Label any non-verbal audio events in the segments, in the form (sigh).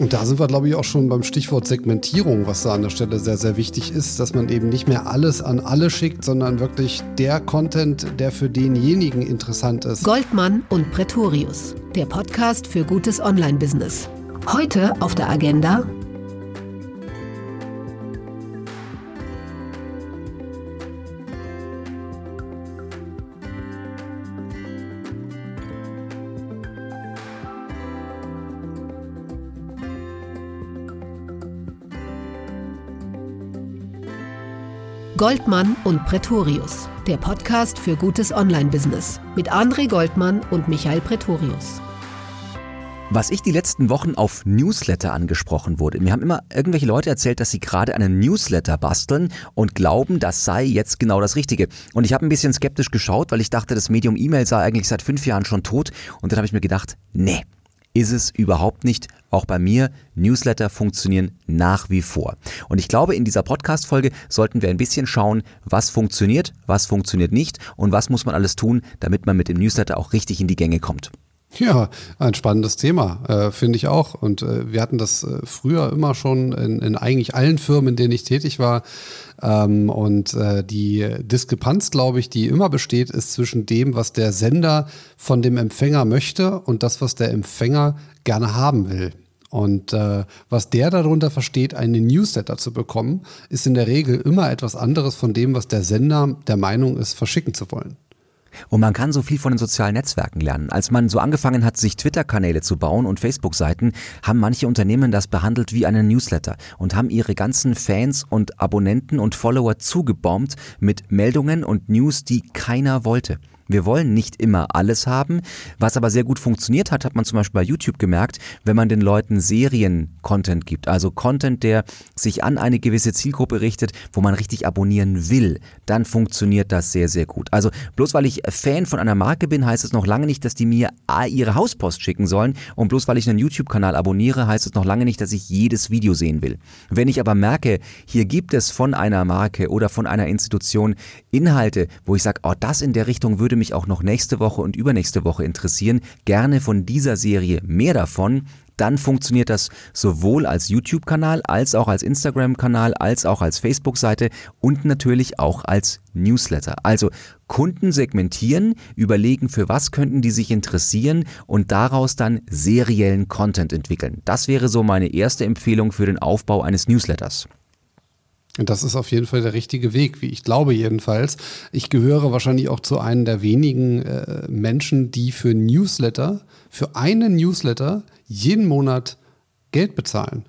Und da sind wir, glaube ich, auch schon beim Stichwort Segmentierung, was da an der Stelle sehr, sehr wichtig ist, dass man eben nicht mehr alles an alle schickt, sondern wirklich der Content, der für denjenigen interessant ist. Goldmann und Pretorius, der Podcast für gutes Online-Business. Heute auf der Agenda Goldmann und Pretorius, der Podcast für gutes Online-Business mit André Goldmann und Michael Pretorius. Was ich die letzten Wochen auf Newsletter angesprochen wurde. Mir haben immer irgendwelche Leute erzählt, dass sie gerade einen Newsletter basteln und glauben, das sei jetzt genau das Richtige. Und ich habe ein bisschen skeptisch geschaut, weil ich dachte, das Medium E-Mail sei eigentlich seit fünf Jahren schon tot. Und dann habe ich mir gedacht, nee, ist es überhaupt nicht. Auch bei mir, Newsletter funktionieren nach wie vor. Und ich glaube, in dieser Podcast-Folge sollten wir ein bisschen schauen, was funktioniert, was funktioniert nicht und was muss man alles tun, damit man mit dem Newsletter auch richtig in die Gänge kommt. Ja, ein spannendes Thema, äh, finde ich auch. Und äh, wir hatten das äh, früher immer schon in, in, eigentlich allen Firmen, in denen ich tätig war. Ähm, und äh, die Diskrepanz, glaube ich, die immer besteht, ist zwischen dem, was der Sender von dem Empfänger möchte und das, was der Empfänger gerne haben will. Und äh, was der darunter versteht, einen Newsletter zu bekommen, ist in der Regel immer etwas anderes von dem, was der Sender der Meinung ist, verschicken zu wollen. Und man kann so viel von den sozialen Netzwerken lernen. Als man so angefangen hat, sich Twitter-Kanäle zu bauen und Facebook-Seiten, haben manche Unternehmen das behandelt wie einen Newsletter und haben ihre ganzen Fans und Abonnenten und Follower zugebombt mit Meldungen und News, die keiner wollte. Wir wollen nicht immer alles haben. Was aber sehr gut funktioniert hat, hat man zum Beispiel bei YouTube gemerkt, wenn man den Leuten Serien-Content gibt. Also Content, der sich an eine gewisse Zielgruppe richtet, wo man richtig abonnieren will, dann funktioniert das sehr, sehr gut. Also bloß weil ich Fan von einer Marke bin, heißt es noch lange nicht, dass die mir ihre Hauspost schicken sollen. Und bloß weil ich einen YouTube-Kanal abonniere, heißt es noch lange nicht, dass ich jedes Video sehen will. Wenn ich aber merke, hier gibt es von einer Marke oder von einer Institution Inhalte, wo ich sage, oh, das in der Richtung würde mich auch noch nächste Woche und übernächste Woche interessieren, gerne von dieser Serie mehr davon, dann funktioniert das sowohl als YouTube-Kanal, als auch als Instagram-Kanal, als auch als Facebook-Seite und natürlich auch als Newsletter. Also Kunden segmentieren, überlegen, für was könnten die sich interessieren und daraus dann seriellen Content entwickeln. Das wäre so meine erste Empfehlung für den Aufbau eines Newsletters. Und das ist auf jeden Fall der richtige Weg, wie ich glaube jedenfalls. Ich gehöre wahrscheinlich auch zu einem der wenigen äh, Menschen, die für Newsletter, für einen Newsletter jeden Monat Geld bezahlen.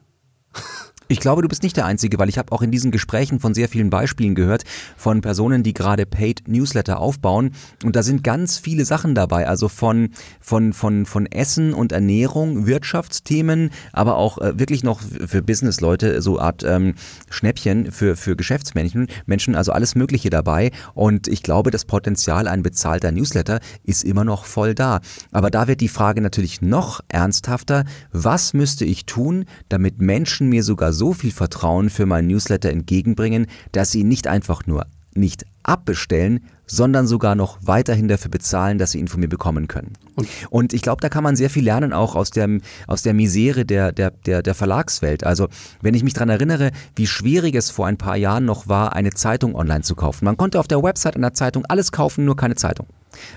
(laughs) Ich glaube, du bist nicht der Einzige, weil ich habe auch in diesen Gesprächen von sehr vielen Beispielen gehört, von Personen, die gerade Paid Newsletter aufbauen. Und da sind ganz viele Sachen dabei, also von, von, von, von Essen und Ernährung, Wirtschaftsthemen, aber auch äh, wirklich noch für Businessleute so Art ähm, Schnäppchen für, für Geschäftsmenschen, Menschen, also alles Mögliche dabei. Und ich glaube, das Potenzial, ein bezahlter Newsletter ist immer noch voll da. Aber da wird die Frage natürlich noch ernsthafter. Was müsste ich tun, damit Menschen mir sogar so so viel Vertrauen für meinen Newsletter entgegenbringen, dass sie ihn nicht einfach nur nicht abbestellen, sondern sogar noch weiterhin dafür bezahlen, dass sie ihn von mir bekommen können. Und, und ich glaube, da kann man sehr viel lernen, auch aus der, aus der Misere der, der, der, der Verlagswelt. Also wenn ich mich daran erinnere, wie schwierig es vor ein paar Jahren noch war, eine Zeitung online zu kaufen. Man konnte auf der Website einer Zeitung alles kaufen, nur keine Zeitung.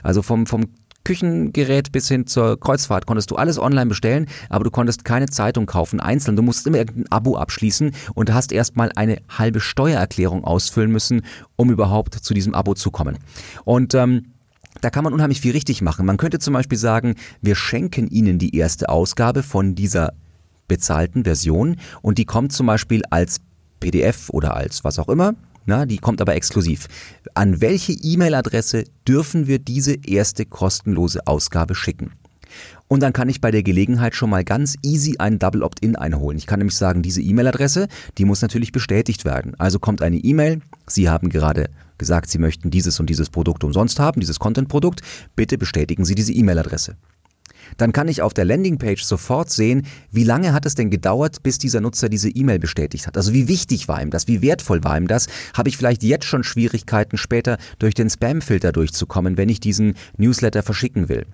Also vom, vom Küchengerät bis hin zur Kreuzfahrt konntest du alles online bestellen, aber du konntest keine Zeitung kaufen einzeln. Du musst immer irgendein Abo abschließen und hast erstmal eine halbe Steuererklärung ausfüllen müssen, um überhaupt zu diesem Abo zu kommen. Und ähm, da kann man unheimlich viel richtig machen. Man könnte zum Beispiel sagen, wir schenken Ihnen die erste Ausgabe von dieser bezahlten Version und die kommt zum Beispiel als PDF oder als was auch immer na, die kommt aber exklusiv. An welche E-Mail-Adresse dürfen wir diese erste kostenlose Ausgabe schicken? Und dann kann ich bei der Gelegenheit schon mal ganz easy ein Double Opt-in einholen. Ich kann nämlich sagen, diese E-Mail-Adresse, die muss natürlich bestätigt werden. Also kommt eine E-Mail, Sie haben gerade gesagt, Sie möchten dieses und dieses Produkt umsonst haben, dieses Content-Produkt. Bitte bestätigen Sie diese E-Mail-Adresse dann kann ich auf der Landingpage sofort sehen, wie lange hat es denn gedauert, bis dieser Nutzer diese E-Mail bestätigt hat. Also wie wichtig war ihm das, wie wertvoll war ihm das. Habe ich vielleicht jetzt schon Schwierigkeiten, später durch den Spam-Filter durchzukommen, wenn ich diesen Newsletter verschicken will.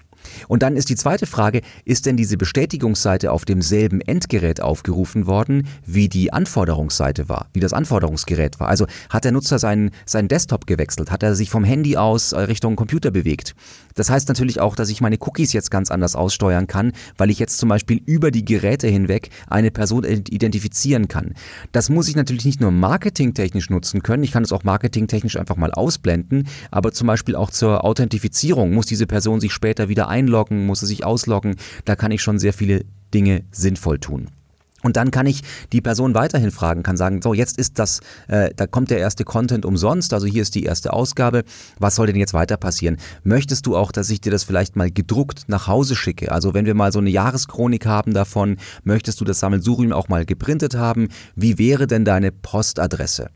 Und dann ist die zweite Frage, ist denn diese Bestätigungsseite auf demselben Endgerät aufgerufen worden, wie die Anforderungsseite war, wie das Anforderungsgerät war? Also hat der Nutzer seinen, seinen Desktop gewechselt? Hat er sich vom Handy aus äh, Richtung Computer bewegt? Das heißt natürlich auch, dass ich meine Cookies jetzt ganz anders aussteuern kann, weil ich jetzt zum Beispiel über die Geräte hinweg eine Person identifizieren kann. Das muss ich natürlich nicht nur marketingtechnisch nutzen können, ich kann es auch marketingtechnisch einfach mal ausblenden, aber zum Beispiel auch zur Authentifizierung muss diese Person sich später wieder einloggen, muss sie sich ausloggen. Da kann ich schon sehr viele Dinge sinnvoll tun. Und dann kann ich die Person weiterhin fragen, kann sagen, so jetzt ist das, äh, da kommt der erste Content umsonst, also hier ist die erste Ausgabe, was soll denn jetzt weiter passieren? Möchtest du auch, dass ich dir das vielleicht mal gedruckt nach Hause schicke? Also wenn wir mal so eine Jahreschronik haben davon, möchtest du das Sammelsurium auch mal geprintet haben? Wie wäre denn deine Postadresse?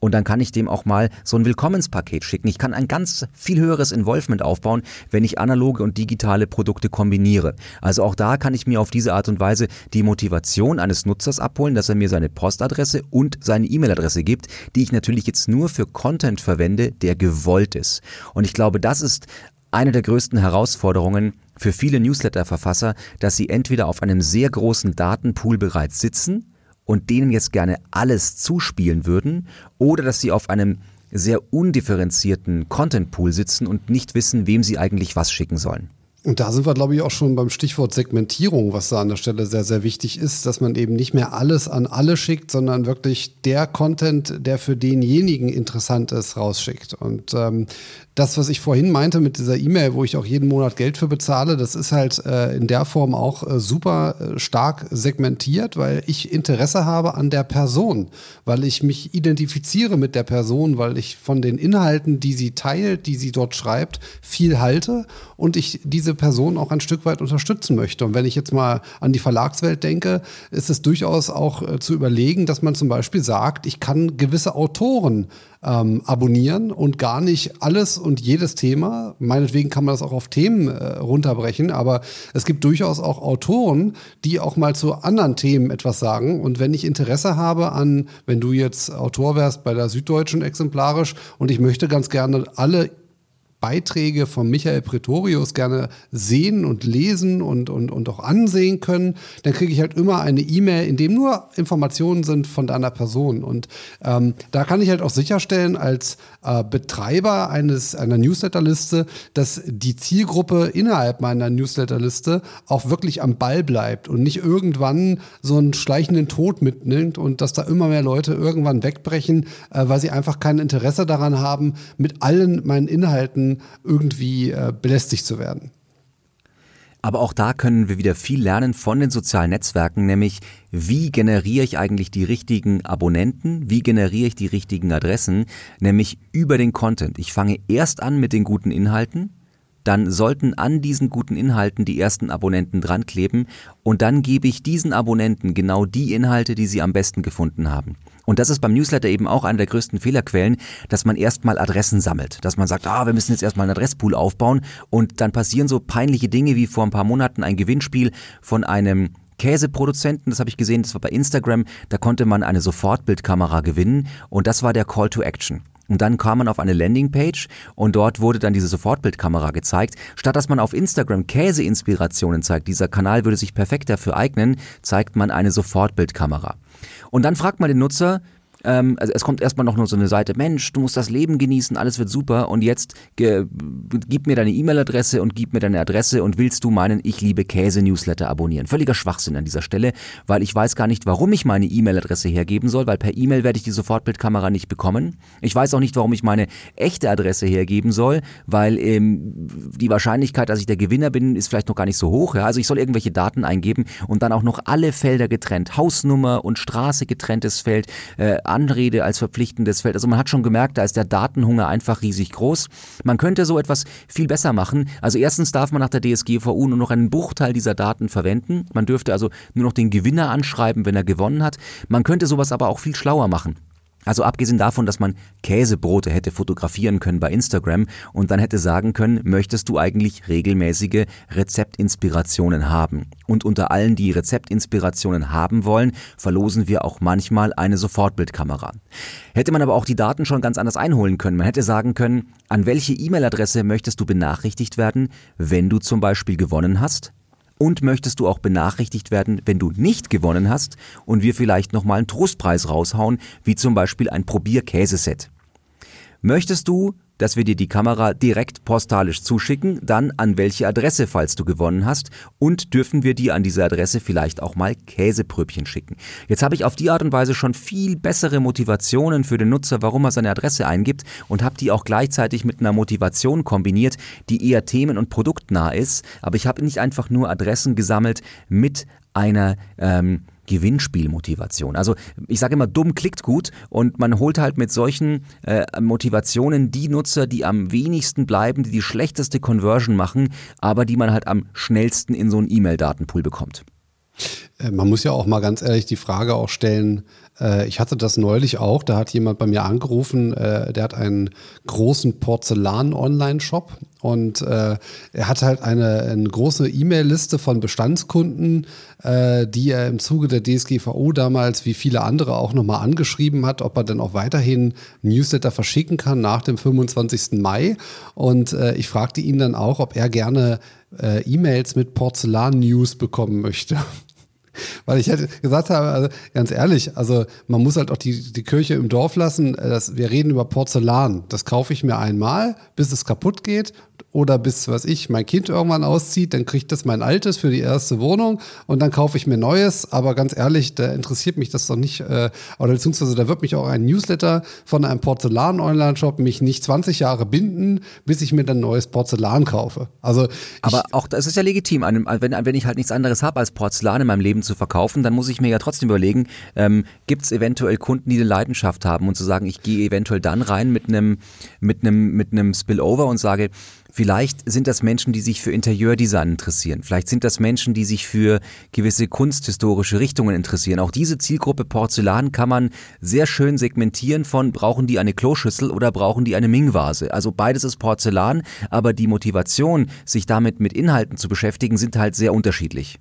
Und dann kann ich dem auch mal so ein Willkommenspaket schicken. Ich kann ein ganz viel höheres Involvement aufbauen, wenn ich analoge und digitale Produkte kombiniere. Also auch da kann ich mir auf diese Art und Weise die Motivation eines Nutzers abholen, dass er mir seine Postadresse und seine E-Mail-Adresse gibt, die ich natürlich jetzt nur für Content verwende, der gewollt ist. Und ich glaube, das ist eine der größten Herausforderungen für viele Newsletter-Verfasser, dass sie entweder auf einem sehr großen Datenpool bereits sitzen, und denen jetzt gerne alles zuspielen würden oder dass sie auf einem sehr undifferenzierten Content Pool sitzen und nicht wissen, wem sie eigentlich was schicken sollen. Und da sind wir, glaube ich, auch schon beim Stichwort Segmentierung, was da an der Stelle sehr, sehr wichtig ist, dass man eben nicht mehr alles an alle schickt, sondern wirklich der Content, der für denjenigen interessant ist, rausschickt. Und ähm, das, was ich vorhin meinte mit dieser E-Mail, wo ich auch jeden Monat Geld für bezahle, das ist halt äh, in der Form auch äh, super äh, stark segmentiert, weil ich Interesse habe an der Person, weil ich mich identifiziere mit der Person, weil ich von den Inhalten, die sie teilt, die sie dort schreibt, viel halte und ich diese Person auch ein Stück weit unterstützen möchte. Und wenn ich jetzt mal an die Verlagswelt denke, ist es durchaus auch äh, zu überlegen, dass man zum Beispiel sagt, ich kann gewisse Autoren ähm, abonnieren und gar nicht alles und jedes Thema. Meinetwegen kann man das auch auf Themen äh, runterbrechen, aber es gibt durchaus auch Autoren, die auch mal zu anderen Themen etwas sagen. Und wenn ich Interesse habe an, wenn du jetzt Autor wärst bei der Süddeutschen exemplarisch und ich möchte ganz gerne alle Beiträge von Michael Pretorius gerne sehen und lesen und, und, und auch ansehen können, dann kriege ich halt immer eine E-Mail, in dem nur Informationen sind von deiner Person. Und ähm, da kann ich halt auch sicherstellen, als äh, Betreiber eines, einer Newsletterliste, dass die Zielgruppe innerhalb meiner Newsletterliste auch wirklich am Ball bleibt und nicht irgendwann so einen schleichenden Tod mitnimmt und dass da immer mehr Leute irgendwann wegbrechen, äh, weil sie einfach kein Interesse daran haben, mit allen meinen Inhalten irgendwie äh, belästigt zu werden. Aber auch da können wir wieder viel lernen von den sozialen Netzwerken, nämlich wie generiere ich eigentlich die richtigen Abonnenten, wie generiere ich die richtigen Adressen, nämlich über den Content. Ich fange erst an mit den guten Inhalten, dann sollten an diesen guten Inhalten die ersten Abonnenten dran kleben und dann gebe ich diesen Abonnenten genau die Inhalte, die sie am besten gefunden haben. Und das ist beim Newsletter eben auch eine der größten Fehlerquellen, dass man erstmal Adressen sammelt. Dass man sagt, ah, wir müssen jetzt erstmal einen Adresspool aufbauen und dann passieren so peinliche Dinge wie vor ein paar Monaten ein Gewinnspiel von einem Käseproduzenten, das habe ich gesehen, das war bei Instagram, da konnte man eine Sofortbildkamera gewinnen und das war der Call to Action. Und dann kam man auf eine Landingpage und dort wurde dann diese Sofortbildkamera gezeigt. Statt dass man auf Instagram Käseinspirationen zeigt, dieser Kanal würde sich perfekt dafür eignen, zeigt man eine Sofortbildkamera. Und dann fragt man den Nutzer, ähm, also es kommt erstmal noch nur so eine Seite, Mensch, du musst das Leben genießen, alles wird super und jetzt gib mir deine E-Mail-Adresse und gib mir deine Adresse und willst du meinen Ich liebe Käse-Newsletter abonnieren. Völliger Schwachsinn an dieser Stelle, weil ich weiß gar nicht, warum ich meine E-Mail-Adresse hergeben soll, weil per E-Mail werde ich die Sofortbildkamera nicht bekommen. Ich weiß auch nicht, warum ich meine echte Adresse hergeben soll, weil ähm, die Wahrscheinlichkeit, dass ich der Gewinner bin, ist vielleicht noch gar nicht so hoch. Ja? Also ich soll irgendwelche Daten eingeben und dann auch noch alle Felder getrennt, Hausnummer und Straße getrenntes Feld, äh, Anrede als verpflichtendes Feld. Also man hat schon gemerkt, da ist der Datenhunger einfach riesig groß. Man könnte so etwas viel besser machen. Also erstens darf man nach der DSGVO nur noch einen Bruchteil dieser Daten verwenden. Man dürfte also nur noch den Gewinner anschreiben, wenn er gewonnen hat. Man könnte sowas aber auch viel schlauer machen. Also abgesehen davon, dass man Käsebrote hätte fotografieren können bei Instagram und dann hätte sagen können, möchtest du eigentlich regelmäßige Rezeptinspirationen haben? Und unter allen, die Rezeptinspirationen haben wollen, verlosen wir auch manchmal eine Sofortbildkamera. Hätte man aber auch die Daten schon ganz anders einholen können. Man hätte sagen können, an welche E-Mail-Adresse möchtest du benachrichtigt werden, wenn du zum Beispiel gewonnen hast? Und möchtest du auch benachrichtigt werden, wenn du nicht gewonnen hast und wir vielleicht nochmal einen Trostpreis raushauen, wie zum Beispiel ein Probierkäseset? Möchtest du dass wir dir die Kamera direkt postalisch zuschicken, dann an welche Adresse, falls du gewonnen hast und dürfen wir dir an diese Adresse vielleicht auch mal Käsepröbchen schicken. Jetzt habe ich auf die Art und Weise schon viel bessere Motivationen für den Nutzer, warum er seine Adresse eingibt und habe die auch gleichzeitig mit einer Motivation kombiniert, die eher themen- und produktnah ist, aber ich habe nicht einfach nur Adressen gesammelt mit einer ähm, Gewinnspielmotivation. Also ich sage immer, dumm klickt gut und man holt halt mit solchen äh, Motivationen die Nutzer, die am wenigsten bleiben, die die schlechteste Conversion machen, aber die man halt am schnellsten in so einen E-Mail-Datenpool bekommt. Äh, man muss ja auch mal ganz ehrlich die Frage auch stellen, ich hatte das neulich auch, da hat jemand bei mir angerufen, äh, der hat einen großen Porzellan-Online-Shop und er hat halt eine, eine große E-Mail-Liste von Bestandskunden, die er im Zuge der DSGVO damals, wie viele andere auch nochmal angeschrieben hat, ob er dann auch weiterhin Newsletter verschicken kann nach dem 25. Mai. Und ich fragte ihn dann auch, ob er gerne E-Mails mit Porzellan-News bekommen möchte. Weil ich hätte gesagt habe, also ganz ehrlich, also man muss halt auch die, die Kirche im Dorf lassen. Das, wir reden über Porzellan. Das kaufe ich mir einmal, bis es kaputt geht oder bis, was ich, mein Kind irgendwann auszieht, dann kriegt das mein altes für die erste Wohnung und dann kaufe ich mir neues. Aber ganz ehrlich, da interessiert mich das doch nicht. Äh, oder beziehungsweise da wird mich auch ein Newsletter von einem Porzellan-Online-Shop mich nicht 20 Jahre binden, bis ich mir dann neues Porzellan kaufe. Also aber auch das ist ja legitim. Wenn, wenn ich halt nichts anderes habe als Porzellan in meinem Leben zu verkaufen, dann muss ich mir ja trotzdem überlegen, ähm, gibt es eventuell Kunden, die eine Leidenschaft haben und zu sagen, ich gehe eventuell dann rein mit einem mit mit einem Spillover und sage, Vielleicht sind das Menschen, die sich für Interieurdesign interessieren. Vielleicht sind das Menschen, die sich für gewisse kunsthistorische Richtungen interessieren. Auch diese Zielgruppe Porzellan kann man sehr schön segmentieren von brauchen die eine Kloschüssel oder brauchen die eine Ming-Vase. Also beides ist Porzellan, aber die Motivation, sich damit mit Inhalten zu beschäftigen, sind halt sehr unterschiedlich.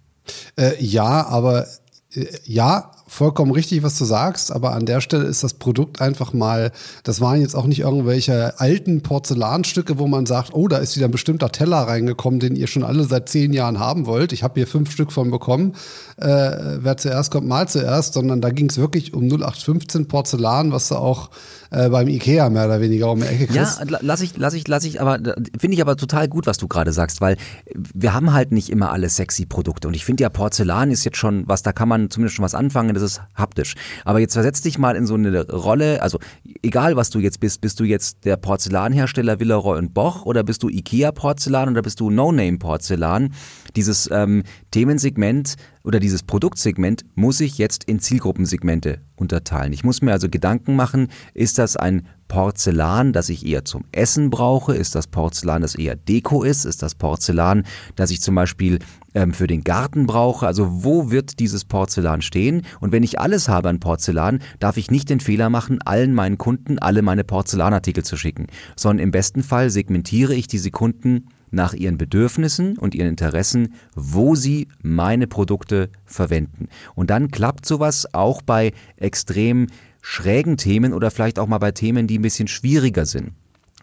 Äh, ja, aber äh, ja, vollkommen richtig, was du sagst, aber an der Stelle ist das Produkt einfach mal, das waren jetzt auch nicht irgendwelche alten Porzellanstücke, wo man sagt, oh, da ist wieder ein bestimmter Teller reingekommen, den ihr schon alle seit zehn Jahren haben wollt. Ich habe hier fünf Stück von bekommen. Äh, wer zuerst kommt, mal zuerst, sondern da ging es wirklich um 0815 Porzellan, was du auch äh, beim Ikea mehr oder weniger um die Ecke kriegst. Ja, lass ich, lass ich, lass ich, aber finde ich aber total gut, was du gerade sagst, weil wir haben halt nicht immer alle sexy Produkte und ich finde ja Porzellan ist jetzt schon was, da kann man zumindest schon was anfangen, das ist haptisch. Aber jetzt versetz dich mal in so eine Rolle, also egal was du jetzt bist, bist du jetzt der Porzellanhersteller Villeroy und Boch oder bist du Ikea Porzellan oder bist du No-Name Porzellan? Dieses ähm, Themensegment oder dieses Produktsegment muss ich jetzt in Zielgruppensegmente unterteilen. Ich muss mir also Gedanken machen, ist das ein Porzellan, das ich eher zum Essen brauche? Ist das Porzellan, das eher Deko ist? Ist das Porzellan, das ich zum Beispiel ähm, für den Garten brauche? Also wo wird dieses Porzellan stehen? Und wenn ich alles habe an Porzellan, darf ich nicht den Fehler machen, allen meinen Kunden alle meine Porzellanartikel zu schicken, sondern im besten Fall segmentiere ich diese Kunden nach ihren Bedürfnissen und ihren Interessen, wo sie meine Produkte verwenden. Und dann klappt sowas auch bei extrem schrägen Themen oder vielleicht auch mal bei Themen, die ein bisschen schwieriger sind.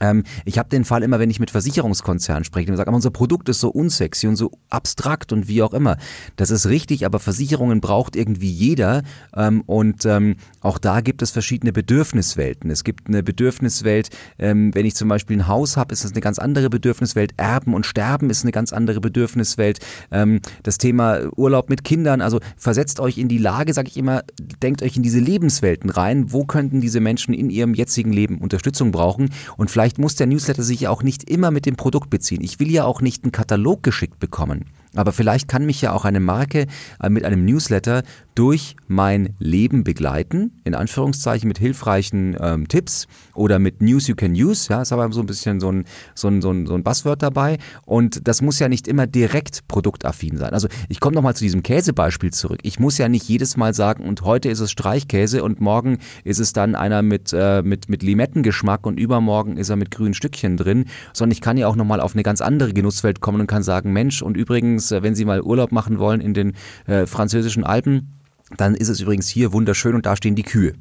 Ähm, ich habe den Fall immer, wenn ich mit Versicherungskonzernen spreche und sage, unser Produkt ist so unsexy und so abstrakt und wie auch immer. Das ist richtig, aber Versicherungen braucht irgendwie jeder ähm, und ähm, auch da gibt es verschiedene Bedürfniswelten. Es gibt eine Bedürfniswelt, ähm, wenn ich zum Beispiel ein Haus habe, ist das eine ganz andere Bedürfniswelt. Erben und Sterben ist eine ganz andere Bedürfniswelt. Ähm, das Thema Urlaub mit Kindern, also versetzt euch in die Lage, sage ich immer, denkt euch in diese Lebenswelten rein. Wo könnten diese Menschen in ihrem jetzigen Leben Unterstützung brauchen und vielleicht Vielleicht muss der Newsletter sich ja auch nicht immer mit dem Produkt beziehen. Ich will ja auch nicht einen Katalog geschickt bekommen. Aber vielleicht kann mich ja auch eine Marke äh, mit einem Newsletter durch mein Leben begleiten, in Anführungszeichen mit hilfreichen ähm, Tipps oder mit News you can use, ja, ist aber so ein bisschen so ein, so ein, so ein, so ein Buzzword dabei und das muss ja nicht immer direkt produktaffin sein. Also ich komme nochmal zu diesem Käsebeispiel zurück. Ich muss ja nicht jedes Mal sagen, und heute ist es Streichkäse und morgen ist es dann einer mit, äh, mit, mit Limettengeschmack und übermorgen ist er mit grünen Stückchen drin, sondern ich kann ja auch nochmal auf eine ganz andere Genusswelt kommen und kann sagen, Mensch, und übrigens, äh, wenn Sie mal Urlaub machen wollen in den äh, französischen Alpen, dann ist es übrigens hier wunderschön und da stehen die Kühe.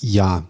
Ja,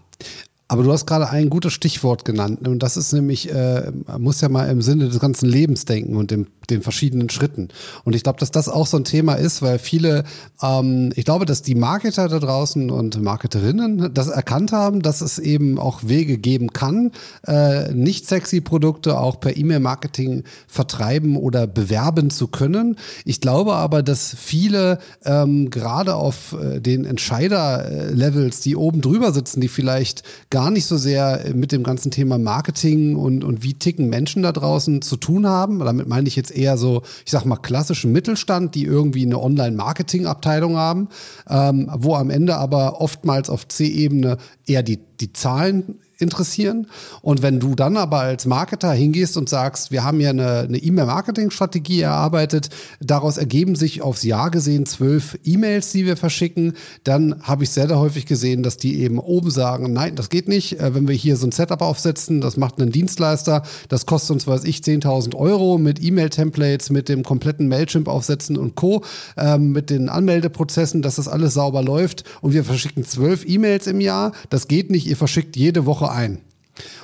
aber du hast gerade ein gutes Stichwort genannt und das ist nämlich, äh, man muss ja mal im Sinne des ganzen Lebens denken und dem, den verschiedenen Schritten. Und ich glaube, dass das auch so ein Thema ist, weil viele, ähm, ich glaube, dass die Marketer da draußen und Marketerinnen das erkannt haben, dass es eben auch Wege geben kann, äh, nicht sexy Produkte auch per E-Mail-Marketing vertreiben oder bewerben zu können. Ich glaube aber, dass viele ähm, gerade auf äh, den Entscheider-Levels, die oben drüber sitzen, die vielleicht gar nicht so sehr mit dem ganzen Thema Marketing und, und wie ticken Menschen da draußen zu tun haben. Damit meine ich jetzt eher so, ich sag mal, klassischen Mittelstand, die irgendwie eine Online-Marketing-Abteilung haben, ähm, wo am Ende aber oftmals auf C-Ebene eher die, die Zahlen interessieren. Und wenn du dann aber als Marketer hingehst und sagst, wir haben ja eine, E-Mail-Marketing-Strategie erarbeitet, daraus ergeben sich aufs Jahr gesehen zwölf E-Mails, die wir verschicken, dann habe ich sehr, sehr häufig gesehen, dass die eben oben sagen, nein, das geht nicht. Äh, wenn wir hier so ein Setup aufsetzen, das macht einen Dienstleister, das kostet uns, weiß ich, 10.000 Euro mit E-Mail-Templates, mit dem kompletten Mailchimp aufsetzen und Co., ähm, mit den Anmeldeprozessen, dass das alles sauber läuft und wir verschicken zwölf E-Mails im Jahr. Das geht nicht, ihr verschickt jede Woche ein.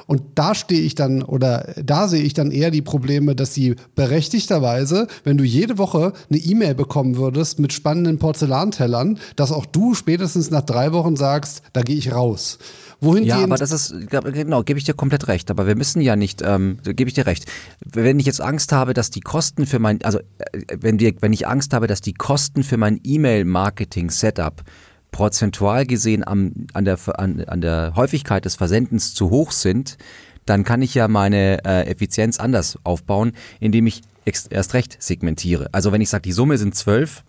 Und da stehe ich dann oder da sehe ich dann eher die Probleme, dass sie berechtigterweise, wenn du jede Woche eine E-Mail bekommen würdest mit spannenden Porzellantellern, dass auch du spätestens nach drei Wochen sagst, da gehe ich raus. Wohin ja, aber das ist, genau, gebe ich dir komplett recht. Aber wir müssen ja nicht, ähm, gebe ich dir recht. Wenn ich jetzt Angst habe, dass die Kosten für mein, also äh, wenn wir, wenn ich Angst habe, dass die Kosten für mein E-Mail-Marketing-Setup prozentual gesehen am, an, der, an, an der Häufigkeit des Versendens zu hoch sind, dann kann ich ja meine äh, Effizienz anders aufbauen, indem ich erst recht segmentiere. Also wenn ich sage, die Summe sind zwölf,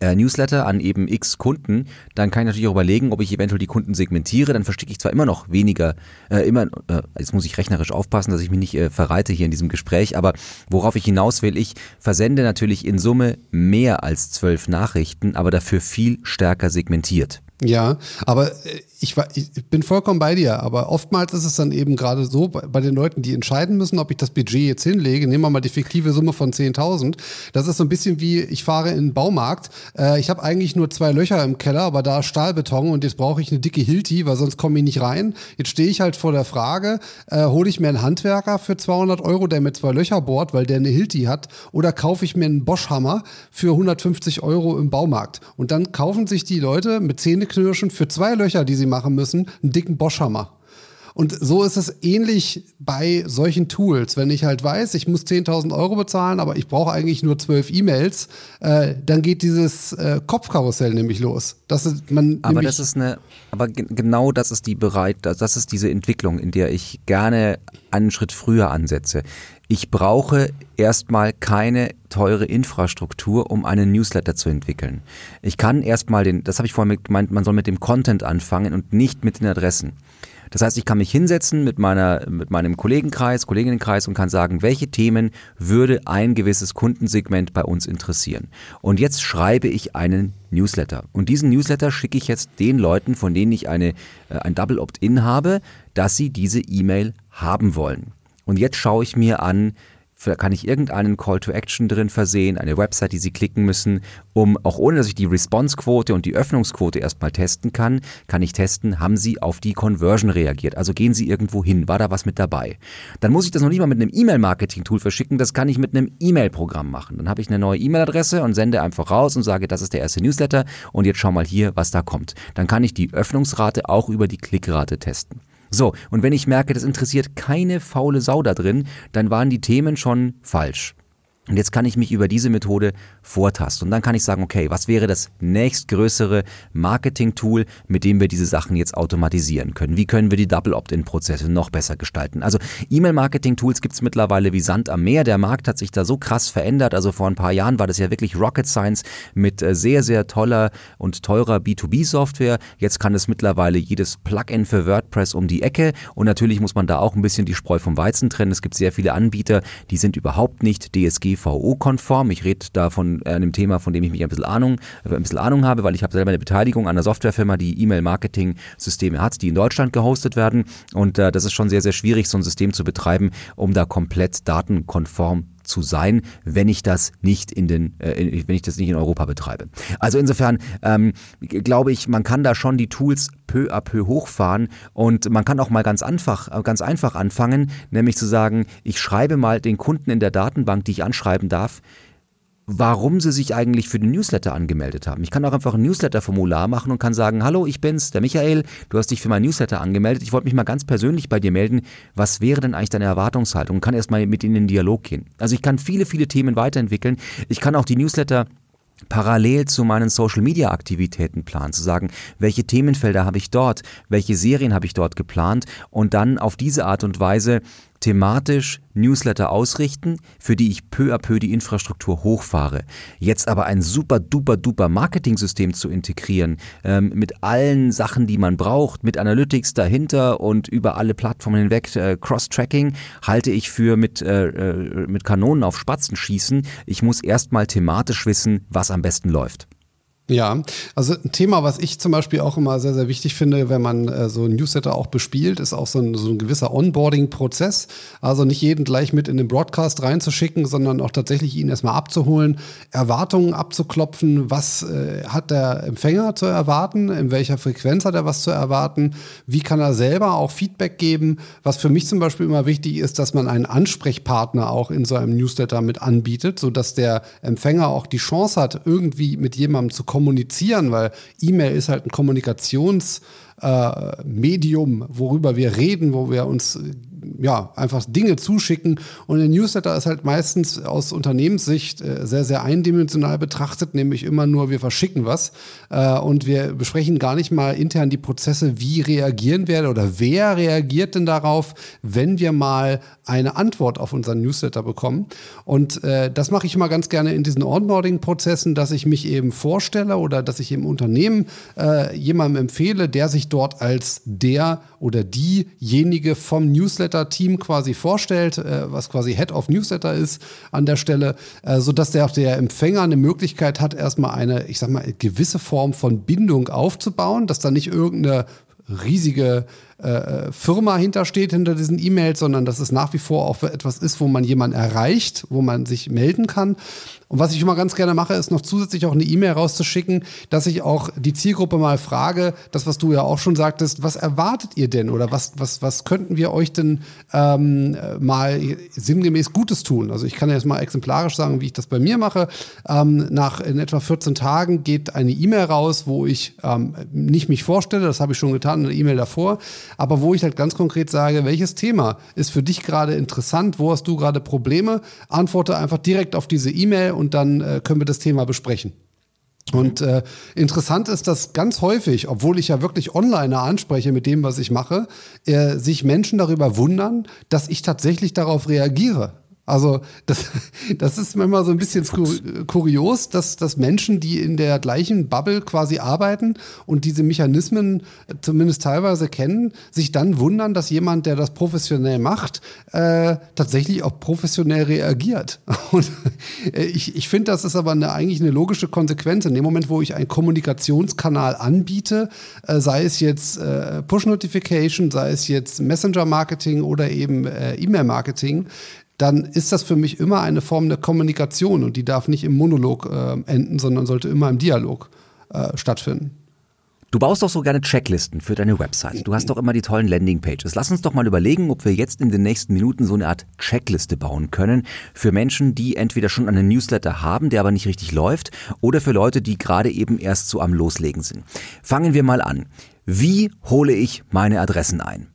äh, Newsletter an eben x Kunden, dann kann ich natürlich auch überlegen, ob ich eventuell die Kunden segmentiere. Dann verstecke ich zwar immer noch weniger, äh, immer, äh, jetzt muss ich rechnerisch aufpassen, dass ich mich nicht äh, verreite hier in diesem Gespräch, aber worauf ich hinaus will, ich versende natürlich in Summe mehr als zwölf Nachrichten, aber dafür viel stärker segmentiert. Ja, aber äh, ich, ich bin vollkommen bei dir, aber oftmals ist es dann eben gerade so bei, bei, den Leuten, die entscheiden müssen, ob ich das Budget jetzt hinlege. Nehmen wir mal die fiktive Summe von 10.000. Das ist so ein bisschen wie, ich fahre in den Baumarkt. Äh, ich habe eigentlich nur zwei Löcher im Keller, aber da ist Stahlbeton und jetzt brauche ich eine dicke Hilti, weil sonst komme ich nicht rein. Jetzt stehe ich halt vor der Frage, äh, hole ich mir einen Handwerker für 200 Euro, der mir zwei Löcher bohrt, weil der eine Hilti hat, oder kaufe ich mir einen Bosch-Hammer für 150 Euro im Baumarkt. Und dann kaufen sich die Leute mit Zähneknirschen für zwei Löcher, die sie machen müssen, einen dicken Boschhammer. Und so ist es ähnlich bei solchen Tools. Wenn ich halt weiß, ich muss 10.000 Euro bezahlen, aber ich brauche eigentlich nur zwölf E-Mails, äh, dann geht dieses äh, Kopfkarussell nämlich los. Das ist, man aber das ist eine, aber genau das ist die bereit, das ist diese Entwicklung, in der ich gerne einen Schritt früher ansetze. Ich brauche erstmal keine teure Infrastruktur, um einen Newsletter zu entwickeln. Ich kann erstmal den, das habe ich vorhin gemeint, man soll mit dem Content anfangen und nicht mit den Adressen. Das heißt, ich kann mich hinsetzen mit, meiner, mit meinem Kollegenkreis, Kolleginnenkreis und kann sagen, welche Themen würde ein gewisses Kundensegment bei uns interessieren. Und jetzt schreibe ich einen Newsletter. Und diesen Newsletter schicke ich jetzt den Leuten, von denen ich eine, äh, ein Double Opt-in habe, dass sie diese E-Mail haben wollen. Und jetzt schaue ich mir an, kann ich irgendeinen Call to Action drin versehen, eine Website, die Sie klicken müssen, um auch ohne, dass ich die Response-Quote und die Öffnungsquote erstmal testen kann, kann ich testen, haben Sie auf die Conversion reagiert? Also gehen Sie irgendwo hin, war da was mit dabei? Dann muss ich das noch nicht mal mit einem E-Mail-Marketing-Tool verschicken, das kann ich mit einem E-Mail-Programm machen. Dann habe ich eine neue E-Mail-Adresse und sende einfach raus und sage, das ist der erste Newsletter und jetzt schau mal hier, was da kommt. Dann kann ich die Öffnungsrate auch über die Klickrate testen. So, und wenn ich merke, das interessiert keine faule Sau da drin, dann waren die Themen schon falsch. Und jetzt kann ich mich über diese Methode vortasten. Und dann kann ich sagen, okay, was wäre das nächstgrößere Marketing-Tool, mit dem wir diese Sachen jetzt automatisieren können? Wie können wir die Double Opt-in-Prozesse noch besser gestalten? Also E-Mail-Marketing-Tools gibt es mittlerweile wie Sand am Meer. Der Markt hat sich da so krass verändert. Also vor ein paar Jahren war das ja wirklich Rocket Science mit äh, sehr, sehr toller und teurer B2B-Software. Jetzt kann es mittlerweile jedes Plugin für WordPress um die Ecke. Und natürlich muss man da auch ein bisschen die Spreu vom Weizen trennen. Es gibt sehr viele Anbieter, die sind überhaupt nicht DSG DSGVO-konform. Ich rede da von äh, einem Thema, von dem ich mich ein bisschen Ahnung, äh, ein bisschen Ahnung habe, weil ich habe selber eine Beteiligung an einer Softwarefirma, die E-Mail-Marketing-Systeme hat, die in Deutschland gehostet werden. Und äh, das ist schon sehr, sehr schwierig, so ein System zu betreiben, um da komplett datenkonform zu sein, wenn ich das nicht in den, äh, wenn ich das nicht in Europa betreibe. Also insofern ähm, glaube ich, man kann da schon die Tools peu à peu hochfahren und man kann auch mal ganz einfach, äh, ganz einfach anfangen, nämlich zu sagen, ich schreibe mal den Kunden in der Datenbank, die ich anschreiben darf, warum sie sich eigentlich für den Newsletter angemeldet haben. Ich kann auch einfach ein Newsletter-Formular machen und kann sagen, hallo, ich bin's, der Michael, du hast dich für meinen Newsletter angemeldet. Ich wollte mich mal ganz persönlich bei dir melden. Was wäre denn eigentlich deine Erwartungshaltung? Und kann erstmal mit ihnen in den Dialog gehen. Also ich kann viele, viele Themen weiterentwickeln. Ich kann auch die Newsletter parallel zu meinen Social-Media-Aktivitäten planen, zu sagen, welche Themenfelder habe ich dort, welche Serien habe ich dort geplant und dann auf diese Art und Weise thematisch Newsletter ausrichten, für die ich peu à peu die Infrastruktur hochfahre. Jetzt aber ein super duper duper Marketing-System zu integrieren, ähm, mit allen Sachen, die man braucht, mit Analytics dahinter und über alle Plattformen hinweg, äh, Cross-Tracking, halte ich für mit, äh, äh mit Kanonen auf Spatzen schießen. Ich muss erstmal thematisch wissen, was am besten läuft. Ja, also ein Thema, was ich zum Beispiel auch immer sehr, sehr wichtig finde, wenn man äh, so ein Newsletter auch bespielt, ist auch so ein, so ein gewisser Onboarding-Prozess. Also nicht jeden gleich mit in den Broadcast reinzuschicken, sondern auch tatsächlich ihn erstmal abzuholen, Erwartungen abzuklopfen, was äh, hat der Empfänger zu erwarten, in welcher Frequenz hat er was zu erwarten, wie kann er selber auch Feedback geben. Was für mich zum Beispiel immer wichtig ist, dass man einen Ansprechpartner auch in so einem Newsletter mit anbietet, sodass der Empfänger auch die Chance hat, irgendwie mit jemandem zu kommen kommunizieren, weil E-Mail ist halt ein Kommunikationsmedium, äh, worüber wir reden, wo wir uns ja, einfach Dinge zuschicken. Und der Newsletter ist halt meistens aus Unternehmenssicht äh, sehr, sehr eindimensional betrachtet, nämlich immer nur, wir verschicken was. Äh, und wir besprechen gar nicht mal intern die Prozesse, wie reagieren wir oder wer reagiert denn darauf, wenn wir mal eine Antwort auf unseren Newsletter bekommen. Und äh, das mache ich immer ganz gerne in diesen Onboarding-Prozessen, dass ich mich eben vorstelle oder dass ich im Unternehmen äh, jemandem empfehle, der sich dort als der oder diejenige vom Newsletter-Team quasi vorstellt, äh, was quasi Head of Newsletter ist an der Stelle, äh, sodass der der Empfänger eine Möglichkeit hat, erstmal eine, ich sag mal, gewisse Form von Bindung aufzubauen, dass da nicht irgendeine riesige äh, Firma hintersteht hinter diesen E-Mails, sondern dass es nach wie vor auch etwas ist, wo man jemanden erreicht, wo man sich melden kann. Und was ich immer ganz gerne mache, ist noch zusätzlich auch eine E-Mail rauszuschicken, dass ich auch die Zielgruppe mal frage, das, was du ja auch schon sagtest, was erwartet ihr denn oder was, was, was könnten wir euch denn ähm, mal sinngemäß Gutes tun? Also ich kann jetzt mal exemplarisch sagen, wie ich das bei mir mache. Ähm, nach in etwa 14 Tagen geht eine E-Mail raus, wo ich ähm, nicht mich vorstelle, das habe ich schon getan, eine E-Mail davor, aber wo ich halt ganz konkret sage, welches Thema ist für dich gerade interessant, wo hast du gerade Probleme, antworte einfach direkt auf diese E-Mail und dann äh, können wir das Thema besprechen. Und äh, interessant ist, dass ganz häufig, obwohl ich ja wirklich online anspreche mit dem, was ich mache, äh, sich Menschen darüber wundern, dass ich tatsächlich darauf reagiere. Also das, (laughs) das ist manchmal so ein bisschen kurios, dass, dass Menschen, die in der gleichen Bubble quasi arbeiten und diese Mechanismen zumindest teilweise kennen, sich dann wundern, dass jemand, der das professionell macht, äh, tatsächlich auch professionell reagiert. (laughs) Und äh, ich, ich finde, das ist aber eine, eigentlich eine logische Konsequenz. In dem Moment, wo ich einen Kommunikationskanal anbiete, äh, sei es jetzt äh, Push-Notification, sei es jetzt Messenger-Marketing oder eben äh, E-Mail-Marketing, dann ist das für mich immer eine Form der Kommunikation und die darf nicht im Monolog äh, enden, sondern sollte immer im Dialog äh, stattfinden. Du baust doch so gerne Checklisten für deine Website. Du hast doch immer die tollen Landingpages. Lass uns doch mal überlegen, ob wir jetzt in den nächsten Minuten so eine Art Checkliste bauen können für Menschen, die entweder schon einen Newsletter haben, der aber nicht richtig läuft, oder für Leute, die gerade eben erst so am Loslegen sind. Fangen wir mal an. Wie hole ich meine Adressen ein?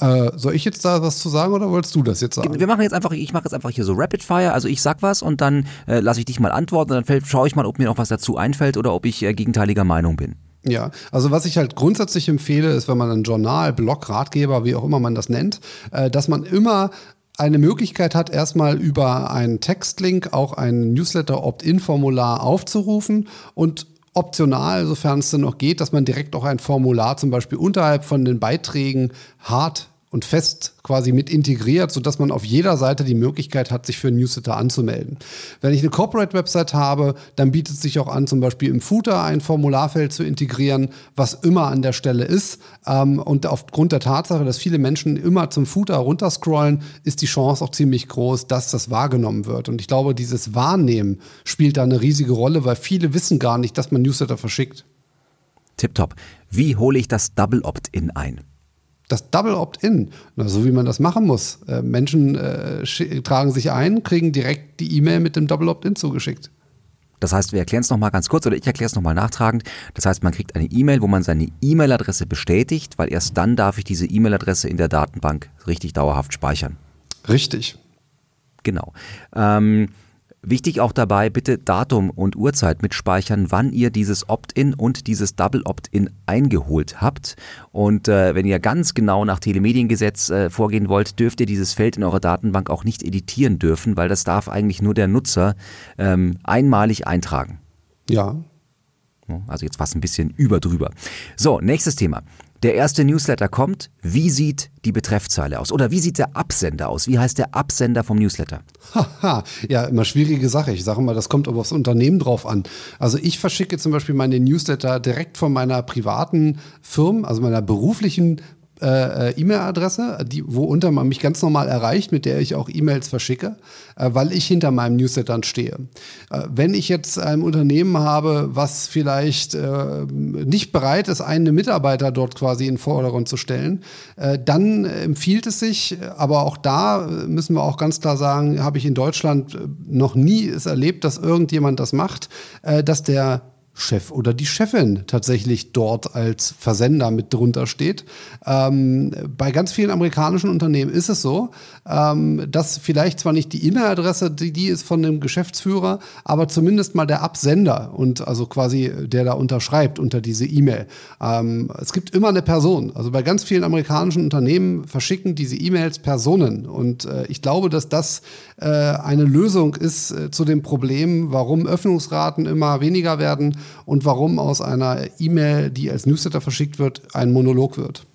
Äh, soll ich jetzt da was zu sagen oder wolltest du das jetzt sagen? Wir machen jetzt einfach, ich mache jetzt einfach hier so Rapid Fire, also ich sag was und dann äh, lasse ich dich mal antworten und dann schaue ich mal, ob mir noch was dazu einfällt oder ob ich äh, gegenteiliger Meinung bin. Ja, also was ich halt grundsätzlich empfehle, ist, wenn man ein Journal, Blog, Ratgeber, wie auch immer man das nennt, äh, dass man immer eine Möglichkeit hat, erstmal über einen Textlink auch ein Newsletter-Opt-in-Formular aufzurufen und optional, sofern es denn noch geht, dass man direkt auch ein Formular zum Beispiel unterhalb von den Beiträgen hart und fest quasi mit integriert, sodass man auf jeder Seite die Möglichkeit hat, sich für einen Newsletter anzumelden. Wenn ich eine Corporate-Website habe, dann bietet es sich auch an, zum Beispiel im Footer ein Formularfeld zu integrieren, was immer an der Stelle ist. Ähm, und aufgrund der Tatsache, dass viele Menschen immer zum Footer runterscrollen, ist die Chance auch ziemlich groß, dass das wahrgenommen wird. Und ich glaube, dieses Wahrnehmen spielt da eine riesige Rolle, weil viele wissen gar nicht, dass man Newsletter verschickt. Tipptopp. Wie hole ich das Double Opt-in ein? Das Double Opt-in, so wie man das machen muss. Äh, Menschen äh, tragen sich ein, kriegen direkt die E-Mail mit dem Double Opt-in zugeschickt. Das heißt, wir erklären es nochmal ganz kurz oder ich erkläre es nochmal nachtragend. Das heißt, man kriegt eine E-Mail, wo man seine E-Mail-Adresse bestätigt, weil erst dann darf ich diese E-Mail-Adresse in der Datenbank richtig dauerhaft speichern. Richtig. Genau. Ähm, Wichtig auch dabei, bitte Datum und Uhrzeit mitspeichern, wann ihr dieses Opt-in und dieses Double Opt-in eingeholt habt. Und äh, wenn ihr ganz genau nach Telemediengesetz äh, vorgehen wollt, dürft ihr dieses Feld in eurer Datenbank auch nicht editieren dürfen, weil das darf eigentlich nur der Nutzer ähm, einmalig eintragen. Ja. Also jetzt fast ein bisschen über drüber. So, nächstes Thema. Der erste Newsletter kommt. Wie sieht die Betreffzeile aus? Oder wie sieht der Absender aus? Wie heißt der Absender vom Newsletter? Haha, ja, immer schwierige Sache. Ich sage mal, das kommt aber aufs Unternehmen drauf an. Also ich verschicke zum Beispiel meine Newsletter direkt von meiner privaten Firma, also meiner beruflichen äh, äh, E-Mail-Adresse, die, worunter man mich ganz normal erreicht, mit der ich auch E-Mails verschicke, äh, weil ich hinter meinem Newsletter stehe. Äh, wenn ich jetzt ein Unternehmen habe, was vielleicht äh, nicht bereit ist, einen Mitarbeiter dort quasi in den Vordergrund zu stellen, äh, dann empfiehlt es sich, aber auch da müssen wir auch ganz klar sagen, habe ich in Deutschland noch nie es erlebt, dass irgendjemand das macht, dass der Chef oder die Chefin tatsächlich dort als Versender mit drunter steht. Ähm, bei ganz vielen amerikanischen Unternehmen ist es so, ähm, dass vielleicht zwar nicht die E-Mail-Adresse, die, die ist von dem Geschäftsführer, aber zumindest mal der Absender und also quasi der da unterschreibt unter diese E-Mail. Ähm, es gibt immer eine Person. Also bei ganz vielen amerikanischen Unternehmen verschicken diese E-Mails Personen und äh, ich glaube, dass das äh, eine Lösung ist äh, zu dem Problem, warum Öffnungsraten immer weniger werden und warum aus einer E-Mail, die als Newsletter verschickt wird, ein Monolog wird.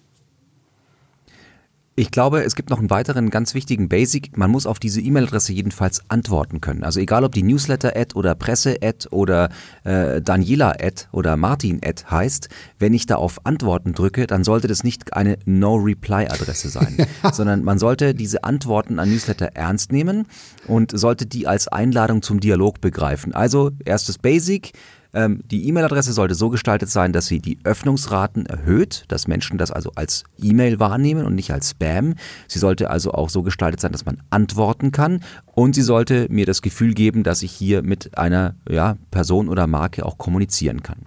Ich glaube, es gibt noch einen weiteren ganz wichtigen Basic. Man muss auf diese E-Mail-Adresse jedenfalls antworten können. Also egal, ob die Newsletter-Ad oder Presse-Ad oder äh, Daniela-Ad oder Martin-Ad heißt, wenn ich da auf Antworten drücke, dann sollte das nicht eine No-Reply-Adresse sein, (laughs) sondern man sollte diese Antworten an Newsletter ernst nehmen und sollte die als Einladung zum Dialog begreifen. Also erstes Basic, ähm, die E-Mail-Adresse sollte so gestaltet sein, dass sie die Öffnungsraten erhöht, dass Menschen das also als E-Mail wahrnehmen und nicht als Spam. Sie sollte also auch so gestaltet sein, dass man antworten kann und sie sollte mir das Gefühl geben, dass ich hier mit einer ja, Person oder Marke auch kommunizieren kann.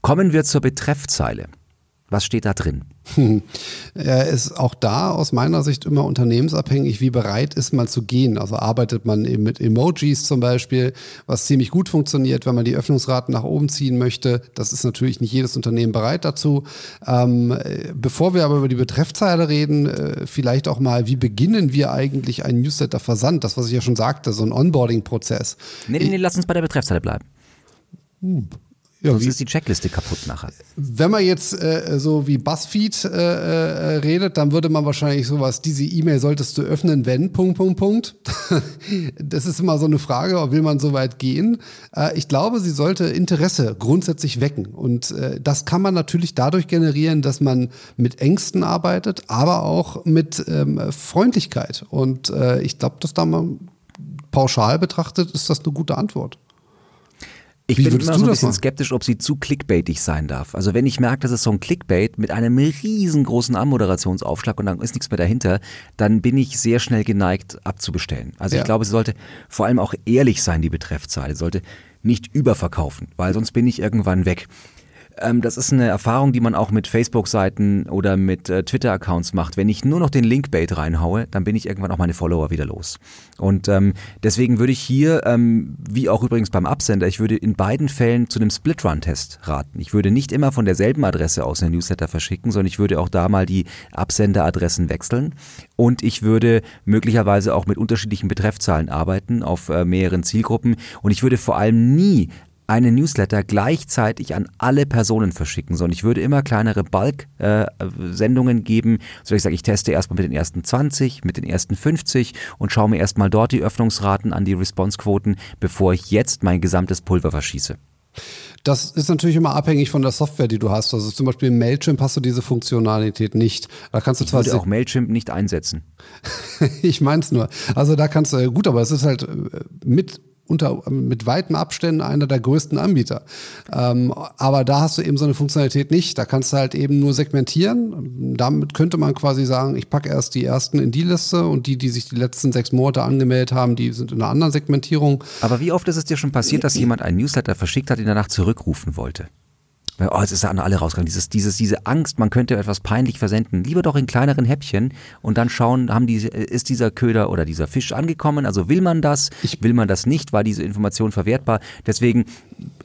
Kommen wir zur Betreffzeile. Was steht da drin? (laughs) Er ist auch da aus meiner Sicht immer unternehmensabhängig, wie bereit ist man zu gehen. Also arbeitet man eben mit Emojis zum Beispiel, was ziemlich gut funktioniert, wenn man die Öffnungsraten nach oben ziehen möchte. Das ist natürlich nicht jedes Unternehmen bereit dazu. Ähm, bevor wir aber über die Betreffzeile reden, äh, vielleicht auch mal, wie beginnen wir eigentlich einen Newsletter-Versand? Das, was ich ja schon sagte, so ein Onboarding-Prozess. Nee, nee, nee, lass uns bei der Betreffzeile bleiben. Hm. Ja, Sonst ist die Checkliste kaputt nachher. Wenn man jetzt äh, so wie Buzzfeed äh, äh, redet, dann würde man wahrscheinlich sowas, diese E-Mail solltest du öffnen, wenn, Punkt, Punkt, Punkt. (laughs) das ist immer so eine Frage, will man so weit gehen? Äh, ich glaube, sie sollte Interesse grundsätzlich wecken. Und äh, das kann man natürlich dadurch generieren, dass man mit Ängsten arbeitet, aber auch mit ähm, Freundlichkeit. Und äh, ich glaube, dass da mal pauschal betrachtet, ist das eine gute Antwort. Ich Wie bin immer so ein bisschen skeptisch, ob sie zu clickbaitig sein darf. Also wenn ich merke, das ist so ein Clickbait mit einem riesengroßen Anmoderationsaufschlag und dann ist nichts mehr dahinter, dann bin ich sehr schnell geneigt abzubestellen. Also ja. ich glaube, sie sollte vor allem auch ehrlich sein, die Betreffzahl. Sie sollte nicht überverkaufen, weil sonst bin ich irgendwann weg. Ähm, das ist eine Erfahrung, die man auch mit Facebook-Seiten oder mit äh, Twitter-Accounts macht. Wenn ich nur noch den Linkbait reinhaue, dann bin ich irgendwann auch meine Follower wieder los. Und ähm, deswegen würde ich hier, ähm, wie auch übrigens beim Absender, ich würde in beiden Fällen zu einem Split-Run-Test raten. Ich würde nicht immer von derselben Adresse aus einen Newsletter verschicken, sondern ich würde auch da mal die Absenderadressen wechseln. Und ich würde möglicherweise auch mit unterschiedlichen Betreffzahlen arbeiten auf äh, mehreren Zielgruppen. Und ich würde vor allem nie einen Newsletter gleichzeitig an alle Personen verschicken, sondern ich würde immer kleinere Bulk-Sendungen äh, geben. So ich sage, ich teste erstmal mit den ersten 20, mit den ersten 50 und schaue mir erstmal dort die Öffnungsraten an, die Responsequoten, bevor ich jetzt mein gesamtes Pulver verschieße. Das ist natürlich immer abhängig von der Software, die du hast. Also zum Beispiel in Mailchimp hast du diese Funktionalität nicht. Da kannst du ich zwar würde auch Mailchimp nicht einsetzen. (laughs) ich meins nur. Also da kannst du gut, aber es ist halt äh, mit unter, mit weiten Abständen einer der größten Anbieter. Ähm, aber da hast du eben so eine Funktionalität nicht. Da kannst du halt eben nur segmentieren. Damit könnte man quasi sagen, ich packe erst die ersten in die Liste und die, die sich die letzten sechs Monate angemeldet haben, die sind in einer anderen Segmentierung. Aber wie oft ist es dir schon passiert, dass jemand einen Newsletter verschickt hat, den danach zurückrufen wollte? Oh, es ist an alle rausgegangen. Dieses, dieses, diese Angst, man könnte etwas peinlich versenden. Lieber doch in kleineren Häppchen und dann schauen, haben die, ist dieser Köder oder dieser Fisch angekommen? Also will man das? Will man das nicht? War diese Information verwertbar? Deswegen,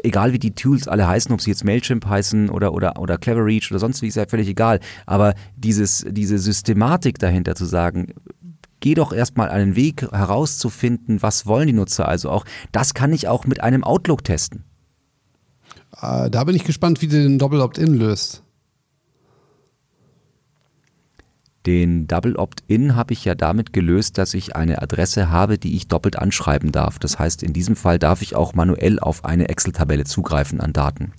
egal wie die Tools alle heißen, ob sie jetzt Mailchimp heißen oder, oder, oder Clever Reach oder sonst wie, ist ja völlig egal. Aber dieses, diese Systematik dahinter zu sagen, geh doch erstmal einen Weg herauszufinden, was wollen die Nutzer also auch. Das kann ich auch mit einem Outlook testen. Äh, da bin ich gespannt, wie du den Double Opt-in löst. Den Double Opt-in habe ich ja damit gelöst, dass ich eine Adresse habe, die ich doppelt anschreiben darf. Das heißt, in diesem Fall darf ich auch manuell auf eine Excel-Tabelle zugreifen an Daten.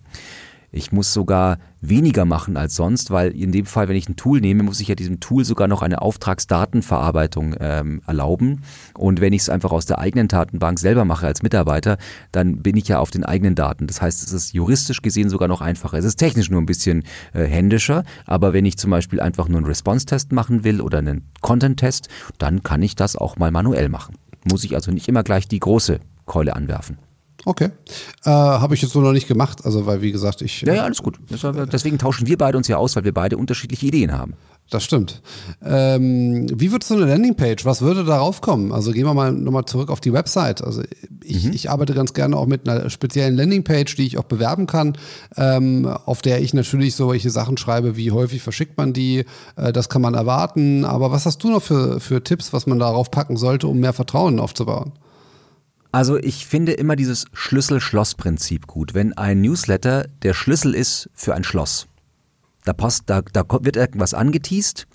Ich muss sogar weniger machen als sonst, weil in dem Fall, wenn ich ein Tool nehme, muss ich ja diesem Tool sogar noch eine Auftragsdatenverarbeitung ähm, erlauben. Und wenn ich es einfach aus der eigenen Datenbank selber mache als Mitarbeiter, dann bin ich ja auf den eigenen Daten. Das heißt, es ist juristisch gesehen sogar noch einfacher. Es ist technisch nur ein bisschen äh, händischer, aber wenn ich zum Beispiel einfach nur einen Response-Test machen will oder einen Content-Test, dann kann ich das auch mal manuell machen. Muss ich also nicht immer gleich die große Keule anwerfen. Okay. Äh, Habe ich jetzt so noch nicht gemacht, also weil wie gesagt, ich. Ja, ja, alles gut. Deswegen tauschen wir beide uns ja aus, weil wir beide unterschiedliche Ideen haben. Das stimmt. Ähm, wie wird so eine Landingpage? Was würde darauf kommen? Also gehen wir mal nochmal zurück auf die Website. Also ich, mhm. ich arbeite ganz gerne auch mit einer speziellen Landingpage, die ich auch bewerben kann, ähm, auf der ich natürlich solche Sachen schreibe, wie häufig verschickt man die, äh, das kann man erwarten. Aber was hast du noch für, für Tipps, was man darauf packen sollte, um mehr Vertrauen aufzubauen? Also ich finde immer dieses Schlüssel-Schloss-Prinzip gut. Wenn ein Newsletter der Schlüssel ist für ein Schloss. Da, passt, da, da wird irgendwas angeteased,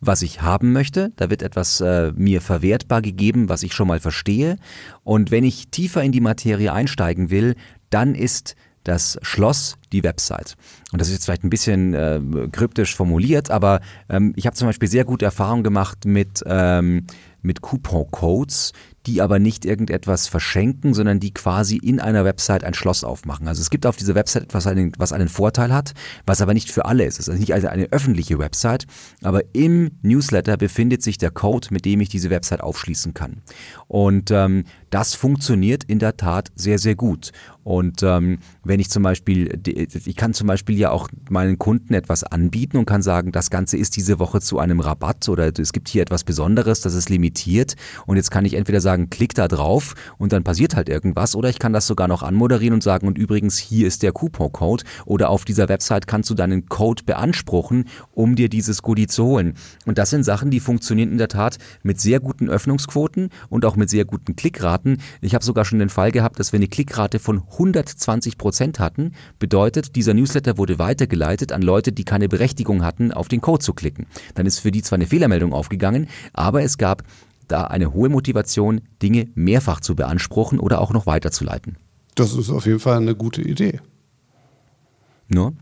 was ich haben möchte. Da wird etwas äh, mir verwertbar gegeben, was ich schon mal verstehe. Und wenn ich tiefer in die Materie einsteigen will, dann ist das Schloss die Website. Und das ist jetzt vielleicht ein bisschen äh, kryptisch formuliert, aber ähm, ich habe zum Beispiel sehr gute Erfahrungen gemacht mit, ähm, mit Coupon-Codes, die aber nicht irgendetwas verschenken, sondern die quasi in einer Website ein Schloss aufmachen. Also es gibt auf dieser Website etwas, was einen Vorteil hat, was aber nicht für alle ist. Es ist nicht eine öffentliche Website, aber im Newsletter befindet sich der Code, mit dem ich diese Website aufschließen kann. Und ähm, das funktioniert in der Tat sehr, sehr gut. Und ähm, wenn ich zum Beispiel, ich kann zum Beispiel ja auch meinen Kunden etwas anbieten und kann sagen, das Ganze ist diese Woche zu einem Rabatt oder es gibt hier etwas Besonderes, das ist limitiert. Und jetzt kann ich entweder sagen, klick da drauf und dann passiert halt irgendwas. Oder ich kann das sogar noch anmoderieren und sagen, und übrigens, hier ist der Couponcode. Oder auf dieser Website kannst du deinen Code beanspruchen, um dir dieses Goodie zu holen. Und das sind Sachen, die funktionieren in der Tat mit sehr guten Öffnungsquoten und auch mit sehr guten Klickraten. Ich habe sogar schon den Fall gehabt, dass wir eine Klickrate von 120 Prozent hatten, bedeutet, dieser Newsletter wurde weitergeleitet an Leute, die keine Berechtigung hatten, auf den Code zu klicken. Dann ist für die zwar eine Fehlermeldung aufgegangen, aber es gab da eine hohe Motivation, Dinge mehrfach zu beanspruchen oder auch noch weiterzuleiten. Das ist auf jeden Fall eine gute Idee. Nur.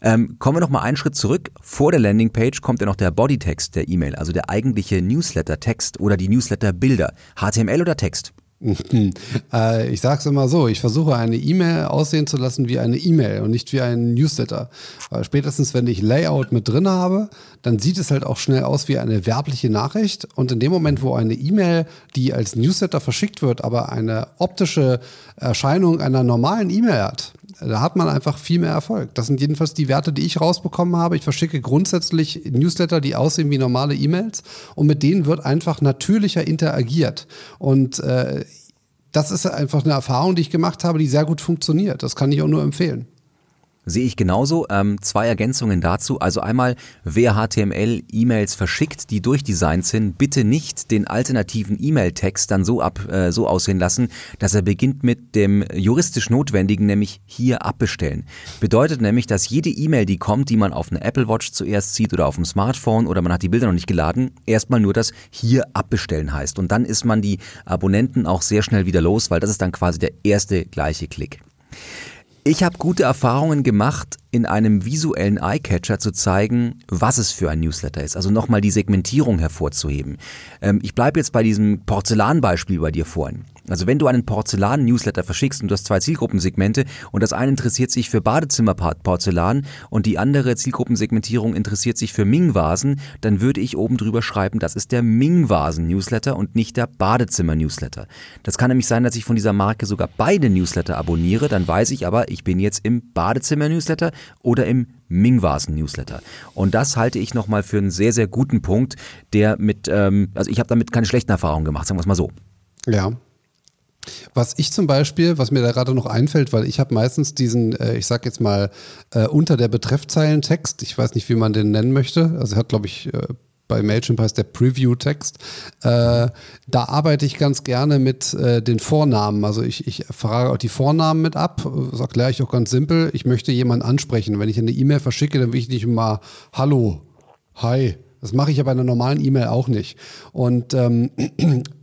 Ähm, kommen wir noch mal einen Schritt zurück. Vor der Landingpage kommt ja noch der Bodytext der E-Mail, also der eigentliche Newsletter-Text oder die Newsletter-Bilder. HTML oder Text? (laughs) Äh, ich sage es immer so, ich versuche eine E-Mail aussehen zu lassen wie eine E-Mail und nicht wie ein Newsletter. Weil spätestens, wenn ich Layout mit drin habe, dann sieht es halt auch schnell aus wie eine werbliche Nachricht. Und in dem Moment, wo eine E-Mail, die als Newsletter verschickt wird, aber eine optische Erscheinung einer normalen E-Mail hat, Da hat man einfach viel mehr Erfolg. Das sind jedenfalls die Werte, die ich rausbekommen habe. Ich verschicke grundsätzlich Newsletter, die aussehen wie normale E-Mails und mit denen wird einfach natürlicher interagiert. Und äh, das ist einfach eine Erfahrung, die ich gemacht habe, die sehr gut funktioniert. Das kann ich auch nur empfehlen. Sehe ich genauso. Ähm, zwei Ergänzungen dazu. Also einmal, wer HTML E-Mails verschickt, die durchdesignt sind, bitte nicht den alternativen E-Mail-Text dann so ab äh, so aussehen lassen, dass er beginnt mit dem juristisch Notwendigen, nämlich hier abbestellen. Bedeutet nämlich, dass jede E-Mail, die kommt, die man auf eine Apple Watch zuerst sieht oder auf dem Smartphone oder man hat die Bilder noch nicht geladen, erstmal nur das hier abbestellen heißt. Und dann ist man die Abonnenten auch sehr schnell wieder los, weil das ist dann quasi der erste gleiche Klick. Ich habe gute Erfahrungen gemacht, in einem visuellen Eyecatcher zu zeigen, was es für ein Newsletter ist. Also nochmal die Segmentierung hervorzuheben. Ähm, ich bleibe jetzt bei diesem Porzellanbeispiel bei dir vorhin. Also wenn du einen Porzellan-Newsletter verschickst und du hast zwei Zielgruppensegmente und das eine interessiert sich für Badezimmerporzellan und die andere Zielgruppensegmentierung interessiert sich für Ming-Vasen, dann würde ich oben drüber schreiben, das ist der Ming-Vasen-Newsletter und nicht der Badezimmer-Newsletter. Das kann nämlich sein, dass ich von dieser Marke sogar beide Newsletter abonniere, dann weiß ich aber, ich bin jetzt im Badezimmer-Newsletter oder im Ming-Vasen-Newsletter. Und das halte ich nochmal für einen sehr, sehr guten Punkt, der mit, ähm, also ich habe damit keine schlechten Erfahrungen gemacht, sagen wir es mal so. Ja, was ich zum Beispiel, was mir da gerade noch einfällt, weil ich habe meistens diesen, äh, ich sag jetzt mal, äh, unter der Betreffzeilen-Text, ich weiß nicht, wie man den nennen möchte, also hat, glaube ich, äh, bei Mailchimp heißt der Preview-Text. Äh, da arbeite ich ganz gerne mit äh, den Vornamen. Also ich, ich frage auch die Vornamen mit ab. Das erkläre ich auch ganz simpel. Ich möchte jemanden ansprechen. Wenn ich eine E-Mail verschicke, dann will ich nicht immer Hallo, Hi. Das mache ich ja bei einer normalen E-Mail auch nicht. Und ähm,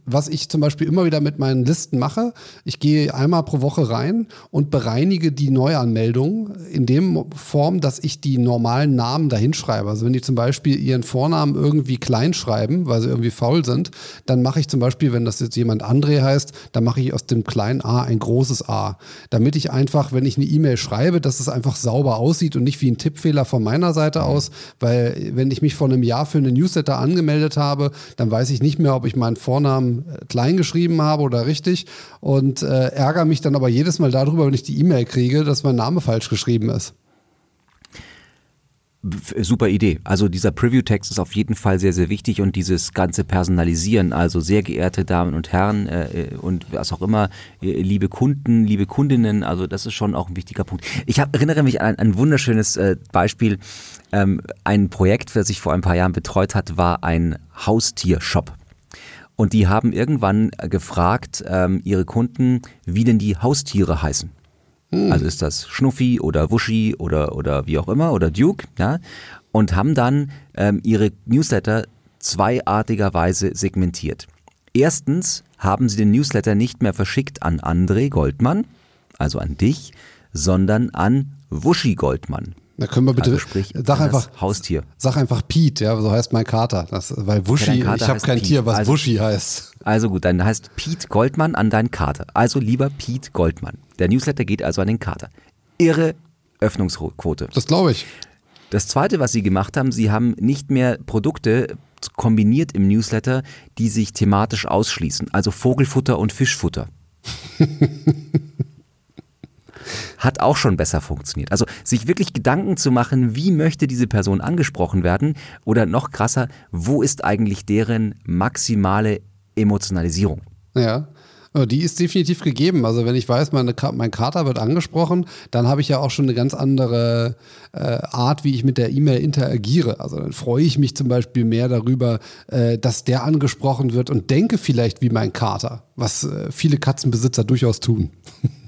was ich zum Beispiel immer wieder mit meinen Listen mache, ich gehe einmal pro Woche rein und bereinige die Neuanmeldungen in dem Form, dass ich die normalen Namen dahin schreibe. Also wenn die zum Beispiel ihren Vornamen irgendwie klein schreiben, weil sie irgendwie faul sind, dann mache ich zum Beispiel, wenn das jetzt jemand André heißt, dann mache ich aus dem kleinen A ein großes A. Damit ich einfach, wenn ich eine E-Mail schreibe, dass es einfach sauber aussieht und nicht wie ein Tippfehler von meiner Seite aus, weil wenn ich mich vor einem Jahr für eine Newsletter angemeldet habe, dann weiß ich nicht mehr, ob ich meinen Vornamen äh, klein geschrieben habe oder richtig und äh, ärgere mich dann aber jedes Mal darüber, wenn ich die E-Mail kriege, dass mein Name falsch geschrieben ist. Super Idee. Also dieser Preview-Text ist auf jeden Fall sehr, sehr wichtig und dieses ganze Personalisieren, also sehr geehrte Damen und Herren äh, äh und was auch immer, äh, liebe Kunden, liebe Kundinnen, also das ist schon auch ein wichtiger Punkt. Ich hab, erinnere mich an ein wunderschönes äh, Beispiel. Ähm, ein Projekt, das ich vor ein paar Jahren betreut hat, war ein Haustiershop. Und die haben irgendwann gefragt, ähm, ihre Kunden, wie denn die Haustiere heißen. Hm. Also ist das Schnuffi oder Wuschi oder, oder wie auch immer oder Duke, ja. Und haben dann ähm, ihre Newsletter zweiartigerweise segmentiert. Erstens haben sie den Newsletter nicht mehr verschickt an André Goldmann, also an dich, sondern an Wuschi Goldmann. Da können wir bitte, also sprich, sag einfach, Haustier. Sag einfach Pete, ja, so heißt mein Kater. Das, weil Wuschi, ja, ich habe kein Pete. Tier, was also, Wuschi heißt. Also gut, dann heißt Pete Goldmann an deinen Kater. Also lieber Pete Goldmann. Der Newsletter geht also an den Kater. Irre Öffnungsquote. Das glaube ich. Das zweite, was sie gemacht haben, sie haben nicht mehr Produkte kombiniert im Newsletter, die sich thematisch ausschließen. Also Vogelfutter und Fischfutter. (laughs) hat auch schon besser funktioniert. Also sich wirklich Gedanken zu machen, wie möchte diese Person angesprochen werden oder noch krasser, wo ist eigentlich deren maximale Emotionalisierung? Ja. Die ist definitiv gegeben. Also wenn ich weiß, meine, mein Kater wird angesprochen, dann habe ich ja auch schon eine ganz andere äh, Art, wie ich mit der E-Mail interagiere. Also dann freue ich mich zum Beispiel mehr darüber, äh, dass der angesprochen wird und denke vielleicht wie mein Kater, was äh, viele Katzenbesitzer durchaus tun. (laughs)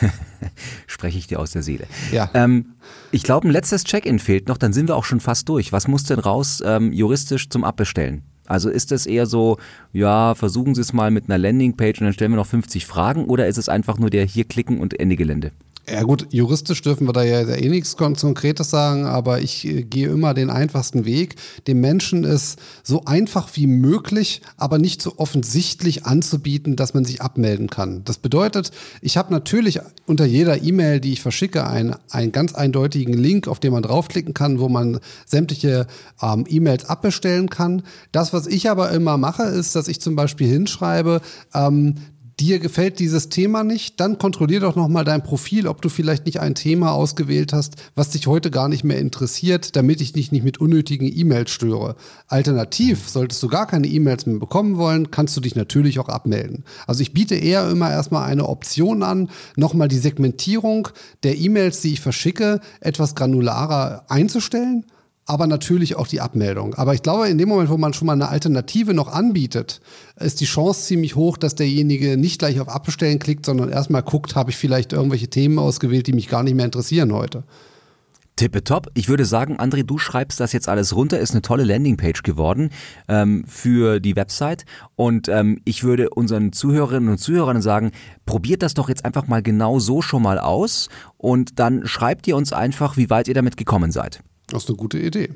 (laughs) Spreche ich dir aus der Seele. Ja. Ähm, ich glaube, ein letztes Check-in fehlt noch, dann sind wir auch schon fast durch. Was muss denn raus ähm, juristisch zum Abbestellen? Also ist es eher so, ja, versuchen Sie es mal mit einer Landingpage und dann stellen wir noch 50 Fragen oder ist es einfach nur der hier klicken und Ende Gelände? Ja gut, juristisch dürfen wir da ja eh nichts Konkretes sagen, aber ich äh, gehe immer den einfachsten Weg. Dem Menschen ist so einfach wie möglich, aber nicht so offensichtlich anzubieten, dass man sich abmelden kann. Das bedeutet, ich habe natürlich unter jeder E-Mail, die ich verschicke, einen, einen ganz eindeutigen Link, auf den man draufklicken kann, wo man sämtliche ähm, E-Mails abbestellen kann. Das, was ich aber immer mache, ist, dass ich zum Beispiel hinschreibe, ähm, dir gefällt dieses Thema nicht, dann kontrollier doch nochmal dein Profil, ob du vielleicht nicht ein Thema ausgewählt hast, was dich heute gar nicht mehr interessiert, damit ich dich nicht mit unnötigen E-Mails störe. Alternativ, solltest du gar keine E-Mails mehr bekommen wollen, kannst du dich natürlich auch abmelden. Also ich biete eher immer erstmal eine Option an, nochmal die Segmentierung der E-Mails, die ich verschicke, etwas granularer einzustellen aber natürlich auch die Abmeldung. Aber ich glaube, in dem Moment, wo man schon mal eine Alternative noch anbietet, ist die Chance ziemlich hoch, dass derjenige nicht gleich auf Abbestellen klickt, sondern erstmal guckt, habe ich vielleicht irgendwelche Themen ausgewählt, die mich gar nicht mehr interessieren heute. Tippetopp. Ich würde sagen, André, du schreibst das jetzt alles runter. Ist eine tolle Landingpage geworden ähm, für die Website. Und ähm, ich würde unseren Zuhörerinnen und Zuhörern sagen, probiert das doch jetzt einfach mal genau so schon mal aus und dann schreibt ihr uns einfach, wie weit ihr damit gekommen seid. Das ist eine gute Idee.